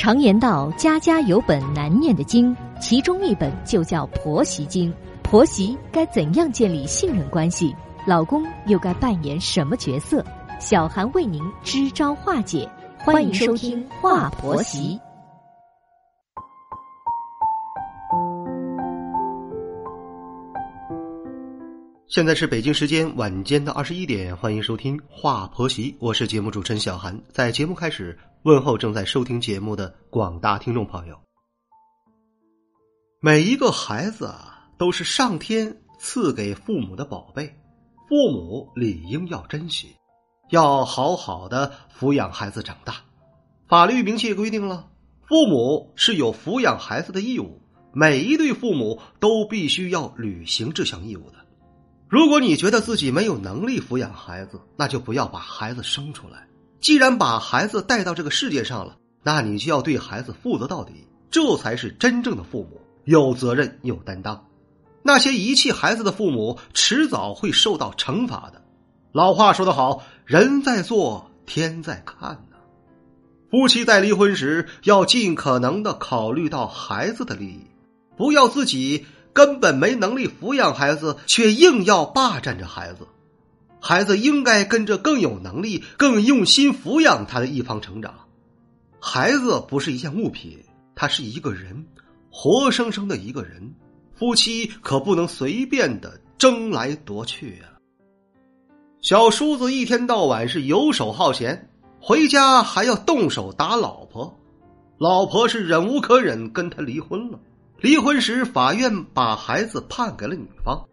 常言道：“家家有本难念的经”，其中一本就叫婆媳经。婆媳该怎样建立信任关系？老公又该扮演什么角色？小韩为您支招化解。欢迎收听《话婆媳》。现在是北京时间晚间的二十一点，欢迎收听《话婆媳》，我是节目主持人小韩。在节目开始，问候正在收听节目的广大听众朋友。每一个孩子啊，都是上天赐给父母的宝贝，父母理应要珍惜，要好好的抚养孩子长大。法律明确规定了，父母是有抚养孩子的义务，每一对父母都必须要履行这项义务的。如果你觉得自己没有能力抚养孩子，那就不要把孩子生出来。既然把孩子带到这个世界上了，那你就要对孩子负责到底，这才是真正的父母，有责任有担当。那些遗弃孩子的父母，迟早会受到惩罚的。老话说得好，人在做，天在看呢。夫妻在离婚时，要尽可能的考虑到孩子的利益，不要自己。根本没能力抚养孩子，却硬要霸占着孩子。孩子应该跟着更有能力、更用心抚养他的一方成长。孩子不是一件物品，他是一个人，活生生的一个人。夫妻可不能随便的争来夺去啊。小叔子一天到晚是游手好闲，回家还要动手打老婆，老婆是忍无可忍，跟他离婚了。离婚时，法院把孩子判给了女方，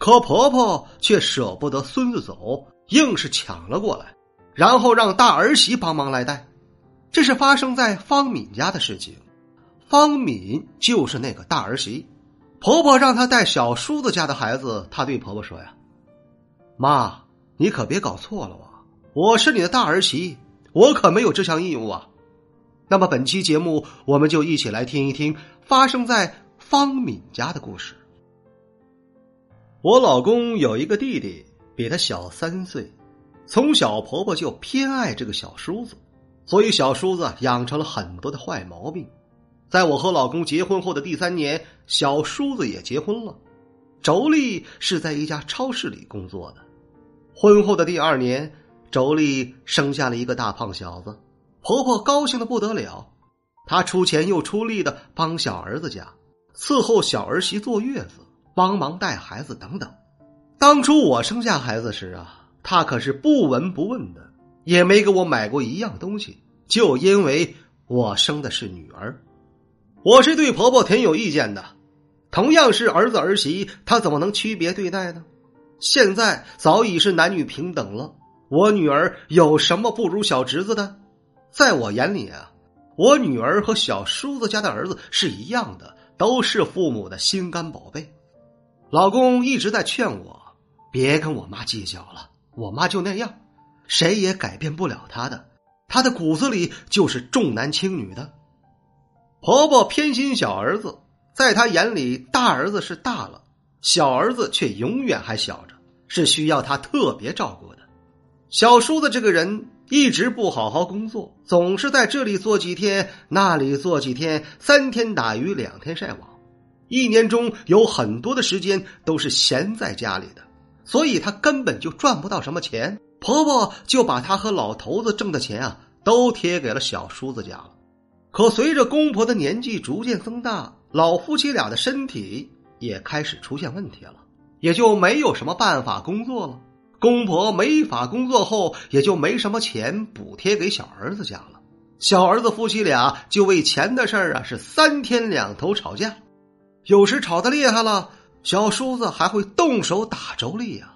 可婆婆却舍不得孙子走，硬是抢了过来，然后让大儿媳帮忙来带。这是发生在方敏家的事情，方敏就是那个大儿媳。婆婆让她带小叔子家的孩子，她对婆婆说：“呀，妈，你可别搞错了啊！我是你的大儿媳，我可没有这项义务啊。”那么本期节目，我们就一起来听一听发生在方敏家的故事。我老公有一个弟弟，比他小三岁，从小婆婆就偏爱这个小叔子，所以小叔子养成了很多的坏毛病。在我和老公结婚后的第三年，小叔子也结婚了。妯娌是在一家超市里工作的。婚后的第二年，妯娌生下了一个大胖小子。婆婆高兴的不得了，她出钱又出力的帮小儿子家伺候小儿媳坐月子，帮忙带孩子等等。当初我生下孩子时啊，她可是不闻不问的，也没给我买过一样东西，就因为我生的是女儿。我是对婆婆挺有意见的，同样是儿子儿媳，她怎么能区别对待呢？现在早已是男女平等了，我女儿有什么不如小侄子的？在我眼里啊，我女儿和小叔子家的儿子是一样的，都是父母的心肝宝贝。老公一直在劝我，别跟我妈计较了，我妈就那样，谁也改变不了她的，她的骨子里就是重男轻女的。婆婆偏心小儿子，在她眼里，大儿子是大了，小儿子却永远还小着，是需要她特别照顾的。小叔子这个人。一直不好好工作，总是在这里做几天，那里做几天，三天打鱼两天晒网，一年中有很多的时间都是闲在家里的，所以他根本就赚不到什么钱。婆婆就把他和老头子挣的钱啊，都贴给了小叔子家了。可随着公婆的年纪逐渐增大，老夫妻俩的身体也开始出现问题了，也就没有什么办法工作了。公婆没法工作后，也就没什么钱补贴给小儿子家了。小儿子夫妻俩就为钱的事儿啊，是三天两头吵架，有时吵得厉害了，小叔子还会动手打妯娌呀。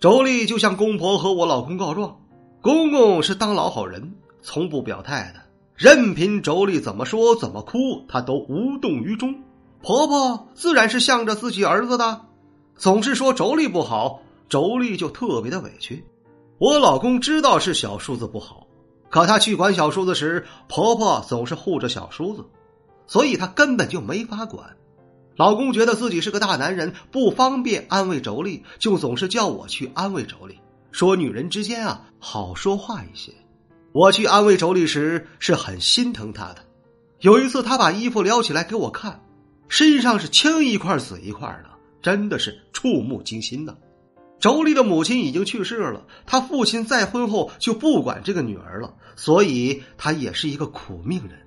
妯娌就向公婆和我老公告状，公公是当老好人，从不表态的，任凭妯娌怎么说怎么哭，他都无动于衷。婆婆自然是向着自己儿子的，总是说妯娌不好。妯娌就特别的委屈，我老公知道是小叔子不好，可他去管小叔子时，婆婆总是护着小叔子，所以他根本就没法管。老公觉得自己是个大男人，不方便安慰妯娌，就总是叫我去安慰妯娌，说女人之间啊好说话一些。我去安慰妯娌时是很心疼她的，有一次，她把衣服撩起来给我看，身上是青一块紫一块的，真的是触目惊心呐。妯娌的母亲已经去世了，她父亲再婚后就不管这个女儿了，所以她也是一个苦命人。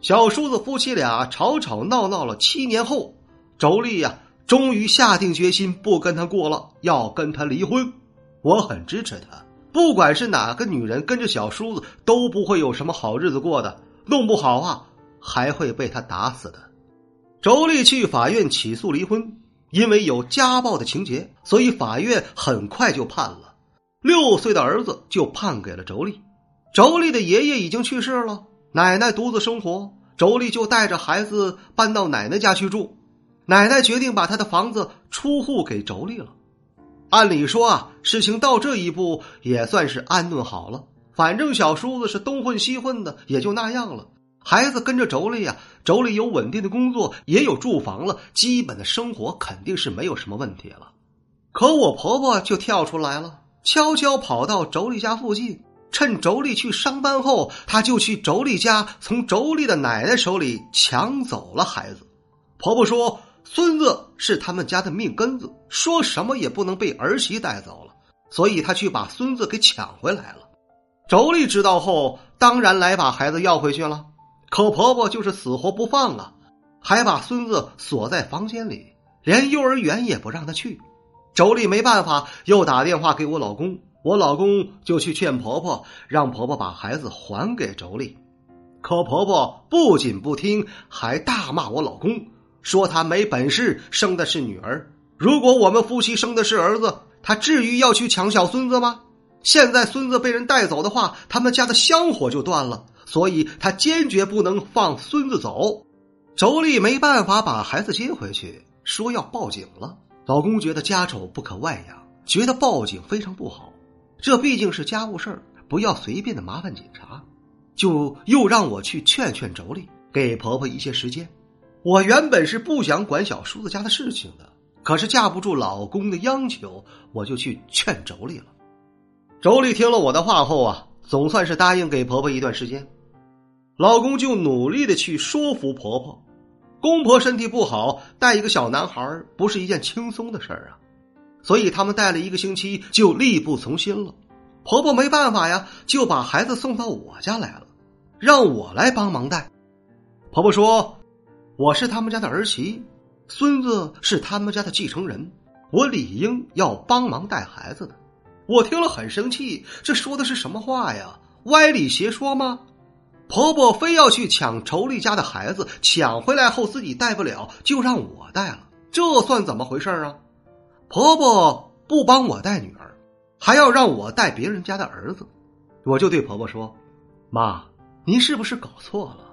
小叔子夫妻俩吵吵闹闹了七年后，周丽呀，终于下定决心不跟他过了，要跟他离婚。我很支持他，不管是哪个女人跟着小叔子，都不会有什么好日子过的，弄不好啊，还会被他打死的。周丽去法院起诉离婚。因为有家暴的情节，所以法院很快就判了。六岁的儿子就判给了周丽。周丽的爷爷已经去世了，奶奶独自生活，周丽就带着孩子搬到奶奶家去住。奶奶决定把她的房子出户给妯娌了。按理说啊，事情到这一步也算是安顿好了。反正小叔子是东混西混的，也就那样了。孩子跟着妯娌呀，妯娌有稳定的工作，也有住房了，基本的生活肯定是没有什么问题了。可我婆婆就跳出来了，悄悄跑到妯娌家附近，趁妯娌去上班后，她就去妯娌家，从妯娌的奶奶手里抢走了孩子。婆婆说：“孙子是他们家的命根子，说什么也不能被儿媳带走了，所以她去把孙子给抢回来了。”妯娌知道后，当然来把孩子要回去了。可婆婆就是死活不放啊，还把孙子锁在房间里，连幼儿园也不让他去。妯娌没办法，又打电话给我老公，我老公就去劝婆婆，让婆婆把孩子还给妯娌。可婆婆不仅不听，还大骂我老公，说他没本事，生的是女儿。如果我们夫妻生的是儿子，他至于要去抢小孙子吗？现在孙子被人带走的话，他们家的香火就断了。所以他坚决不能放孙子走，妯娌没办法把孩子接回去，说要报警了。老公觉得家丑不可外扬，觉得报警非常不好，这毕竟是家务事儿，不要随便的麻烦警察，就又让我去劝劝妯娌，给婆婆一些时间。我原本是不想管小叔子家的事情的，可是架不住老公的央求，我就去劝妯娌了。妯娌听了我的话后啊，总算是答应给婆婆一段时间。老公就努力的去说服婆婆，公婆身体不好，带一个小男孩不是一件轻松的事儿啊，所以他们带了一个星期就力不从心了。婆婆没办法呀，就把孩子送到我家来了，让我来帮忙带。婆婆说：“我是他们家的儿媳，孙子是他们家的继承人，我理应要帮忙带孩子的。”我听了很生气，这说的是什么话呀？歪理邪说吗？婆婆非要去抢妯娌家的孩子，抢回来后自己带不了，就让我带了，这算怎么回事啊？婆婆不帮我带女儿，还要让我带别人家的儿子，我就对婆婆说：“妈，您是不是搞错了？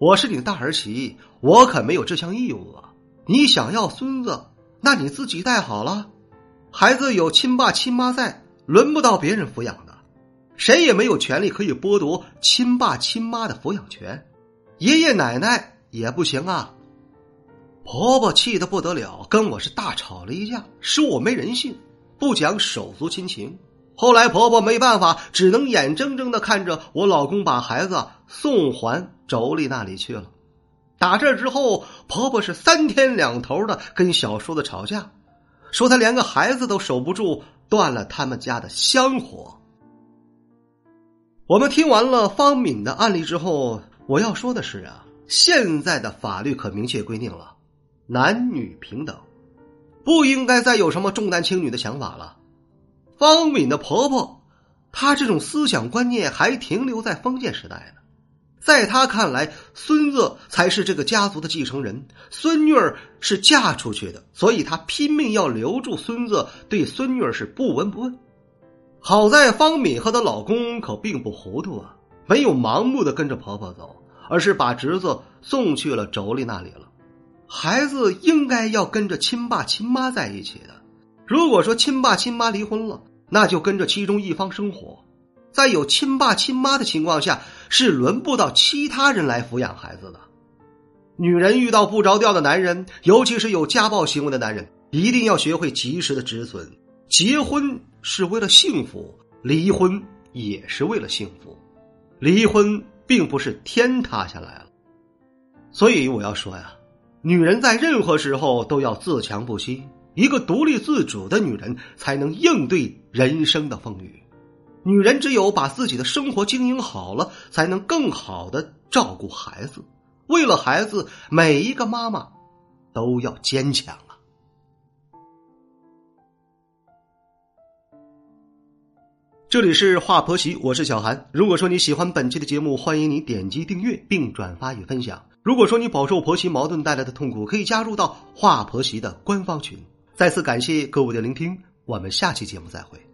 我是你大儿媳，我可没有这项义务啊！你想要孙子，那你自己带好了，孩子有亲爸亲妈在，轮不到别人抚养的。”谁也没有权利可以剥夺亲爸亲妈的抚养权，爷爷奶奶也不行啊！婆婆气得不得了，跟我是大吵了一架，说我没人性，不讲手足亲情。后来婆婆没办法，只能眼睁睁的看着我老公把孩子送还妯娌那里去了。打这之后，婆婆是三天两头的跟小叔子吵架，说他连个孩子都守不住，断了他们家的香火。我们听完了方敏的案例之后，我要说的是啊，现在的法律可明确规定了，男女平等，不应该再有什么重男轻女的想法了。方敏的婆婆，她这种思想观念还停留在封建时代呢，在她看来，孙子才是这个家族的继承人，孙女儿是嫁出去的，所以她拼命要留住孙子，对孙女儿是不闻不问。好在方敏和她老公可并不糊涂啊，没有盲目的跟着婆婆走，而是把侄子送去了妯娌那里了。孩子应该要跟着亲爸亲妈在一起的。如果说亲爸亲妈离婚了，那就跟着其中一方生活。在有亲爸亲妈的情况下，是轮不到其他人来抚养孩子的。女人遇到不着调的男人，尤其是有家暴行为的男人，一定要学会及时的止损。结婚是为了幸福，离婚也是为了幸福。离婚并不是天塌下来了，所以我要说呀，女人在任何时候都要自强不息。一个独立自主的女人，才能应对人生的风雨。女人只有把自己的生活经营好了，才能更好的照顾孩子。为了孩子，每一个妈妈都要坚强啊！这里是华婆媳，我是小韩。如果说你喜欢本期的节目，欢迎你点击订阅并转发与分享。如果说你饱受婆媳矛盾带来的痛苦，可以加入到华婆媳的官方群。再次感谢各位的聆听，我们下期节目再会。